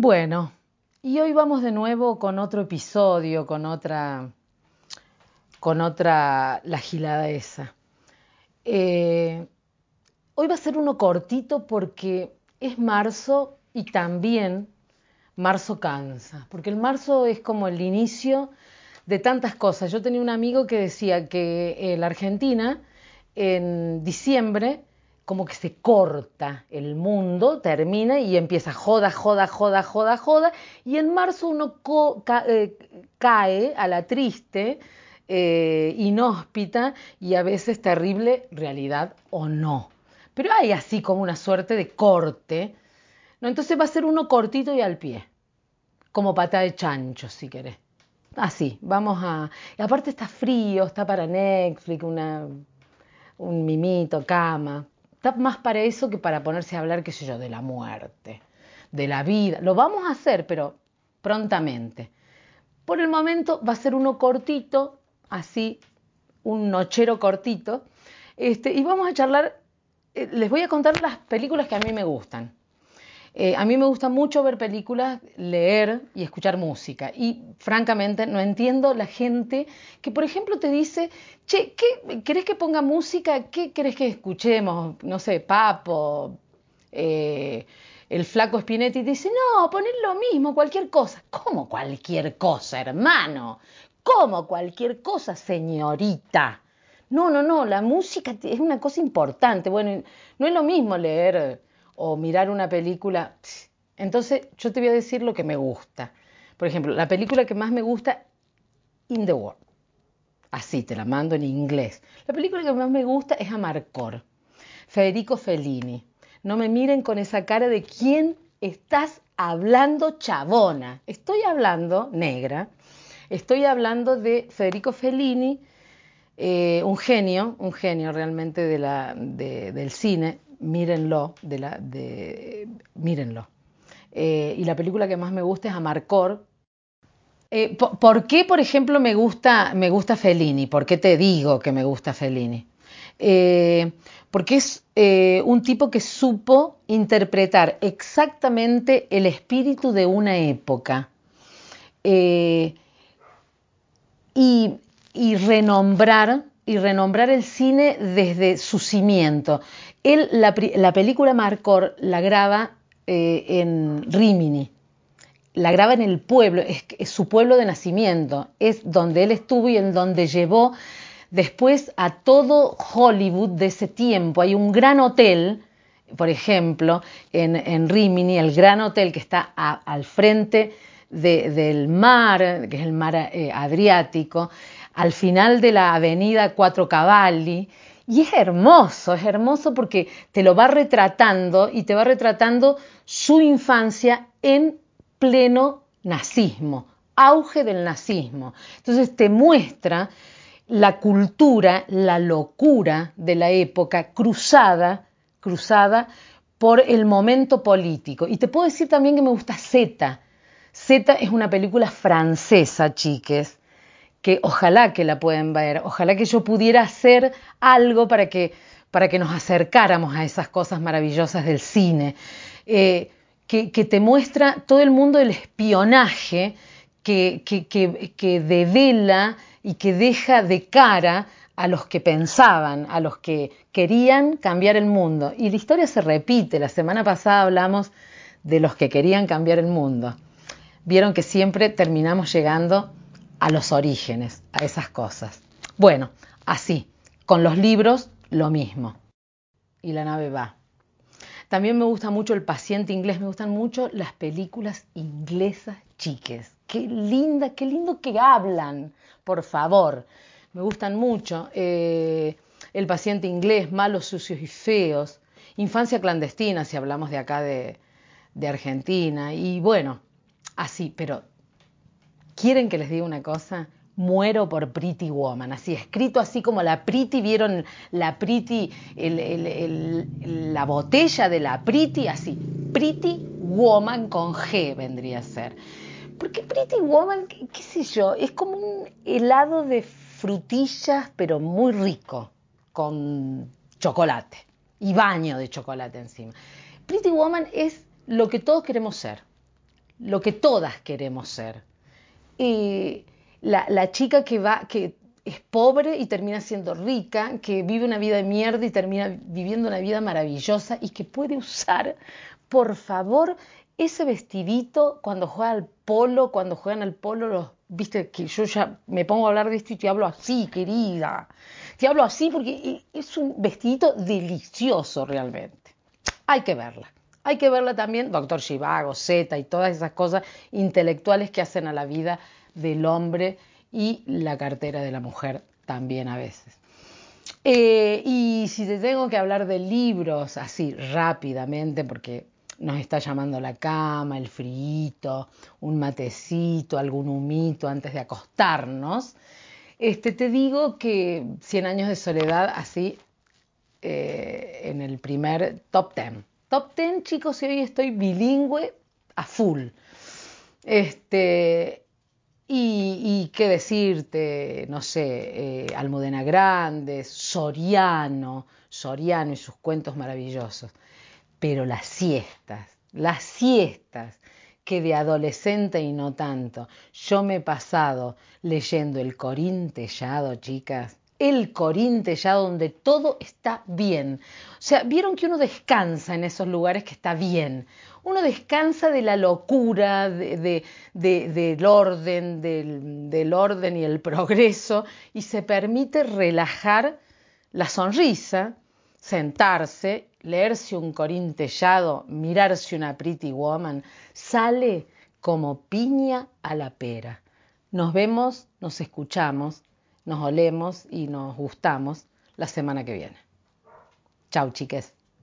Bueno, y hoy vamos de nuevo con otro episodio, con otra, con otra la gilada esa. Eh, hoy va a ser uno cortito porque es marzo y también marzo cansa, porque el marzo es como el inicio de tantas cosas. Yo tenía un amigo que decía que en la Argentina en diciembre como que se corta el mundo, termina y empieza joda, joda, joda, joda, joda, y en marzo uno eh, cae a la triste, eh, inhóspita y a veces terrible realidad o no. Pero hay así como una suerte de corte, ¿no? Entonces va a ser uno cortito y al pie, como pata de chancho, si querés. Así, vamos a... Y aparte está frío, está para Netflix, una, un mimito, cama. Está más para eso que para ponerse a hablar, qué sé yo, de la muerte, de la vida. Lo vamos a hacer, pero prontamente. Por el momento va a ser uno cortito, así, un nochero cortito. Este, y vamos a charlar, eh, les voy a contar las películas que a mí me gustan. Eh, a mí me gusta mucho ver películas, leer y escuchar música. Y francamente no entiendo la gente que, por ejemplo, te dice, che, ¿qué, ¿querés que ponga música? ¿Qué querés que escuchemos? No sé, Papo, eh, el flaco Spinetti dice, no, poner lo mismo, cualquier cosa. ¿Cómo cualquier cosa, hermano? ¿Cómo cualquier cosa, señorita? No, no, no, la música es una cosa importante. Bueno, no es lo mismo leer o mirar una película. Entonces yo te voy a decir lo que me gusta. Por ejemplo, la película que más me gusta, In the World. Así te la mando en inglés. La película que más me gusta es Amarcor. Federico Fellini. No me miren con esa cara de quién estás hablando, chabona. Estoy hablando, negra, estoy hablando de Federico Fellini, eh, un genio, un genio realmente de la, del cine, mírenlo, de la, de, mírenlo. Eh, y la película que más me gusta es Amarcor. Eh, por, qué, por ejemplo, me gusta, me gusta Fellini? ¿Por qué te digo que me gusta Fellini? Eh, porque es un tipo que supo interpretar exactamente el espíritu de una época y, y renombrar y renombrar el cine desde su cimiento. Él, la, película Marcor la graba eh, en Rimini, la graba en el pueblo, es, su pueblo de nacimiento, es donde él estuvo y en donde llevó después a todo Hollywood de ese tiempo. Hay un gran hotel, por ejemplo, en, Rimini, el gran hotel que está al frente del mar, que es el mar eh, Adriático, al final de la avenida Cuatro Cavalli. Y es hermoso, es hermoso porque te lo va retratando y te va retratando su infancia en pleno nazismo, auge del nazismo. Entonces te muestra la cultura, la locura de la época cruzada, cruzada por el momento político. Y te puedo decir también que me gusta Z. Z es una película francesa, chiques, que ojalá que la puedan ver, ojalá que yo pudiera hacer algo para que, para que nos acercáramos a esas cosas maravillosas del cine, eh, que, te muestra todo el mundo del espionaje que, que, que devela y que deja de cara a los que pensaban, a los que querían cambiar el mundo. Y la historia se repite. La semana pasada hablamos de los que querían cambiar el mundo. Vieron que siempre terminamos llegando a los orígenes, a esas cosas. Bueno, así, con los libros lo mismo. Y la nave va. También me gusta mucho el paciente inglés, me gustan mucho las películas inglesas chiques. Qué linda, qué lindo que hablan, por favor. Me gustan mucho. Eh, el paciente inglés, malos, sucios y feos. Infancia clandestina, si hablamos de acá de, de Argentina. Y bueno, así, pero ¿Quieren que les diga una cosa? Muero por Pretty Woman, así escrito así como la Pretty, vieron la Pretty, la botella de la Pretty, así, Pretty Woman con G vendría a ser. Porque Pretty Woman, qué, sé yo, es como un helado de frutillas, pero muy rico, con chocolate y baño de chocolate encima. Pretty Woman es lo que todos queremos ser lo que todas queremos ser. La, la chica que va, que es pobre y termina siendo rica, que vive una vida de mierda y termina viviendo una vida maravillosa y que puede usar, por favor, ese vestidito cuando juega al polo, cuando juegan al polo, los, viste que yo ya me pongo a hablar de esto y te hablo así, querida. Te hablo así porque es un vestidito delicioso realmente. Hay que verla. Hay que verla también, doctor Chivago, Z y todas esas cosas intelectuales que hacen a la vida del hombre y la cartera de la mujer también a veces. Eh, y si te tengo que hablar de libros así rápidamente, porque nos está llamando la cama, el frío, un matecito, algún humito antes de acostarnos, este, te digo que Cien años de soledad así eh, en el primer top ten. Top ten, chicos, y hoy estoy bilingüe a full. Este, y, qué decirte, no sé, eh, Almudena Grandes, Soriano, Soriano y sus cuentos maravillosos. Pero las siestas, las siestas, que de adolescente y no tanto, yo me he pasado leyendo el Corín Tellado, chicas, el Corín Tellado donde todo está bien. O sea, vieron que uno descansa en esos lugares que está bien uno descansa de la locura, del orden, del, orden y el progreso, y se permite relajar la sonrisa, sentarse, leerse un corintellado, mirarse una pretty woman, sale como piña a la pera. Nos vemos, nos escuchamos, nos olemos y nos gustamos la semana que viene. Chau, chiques.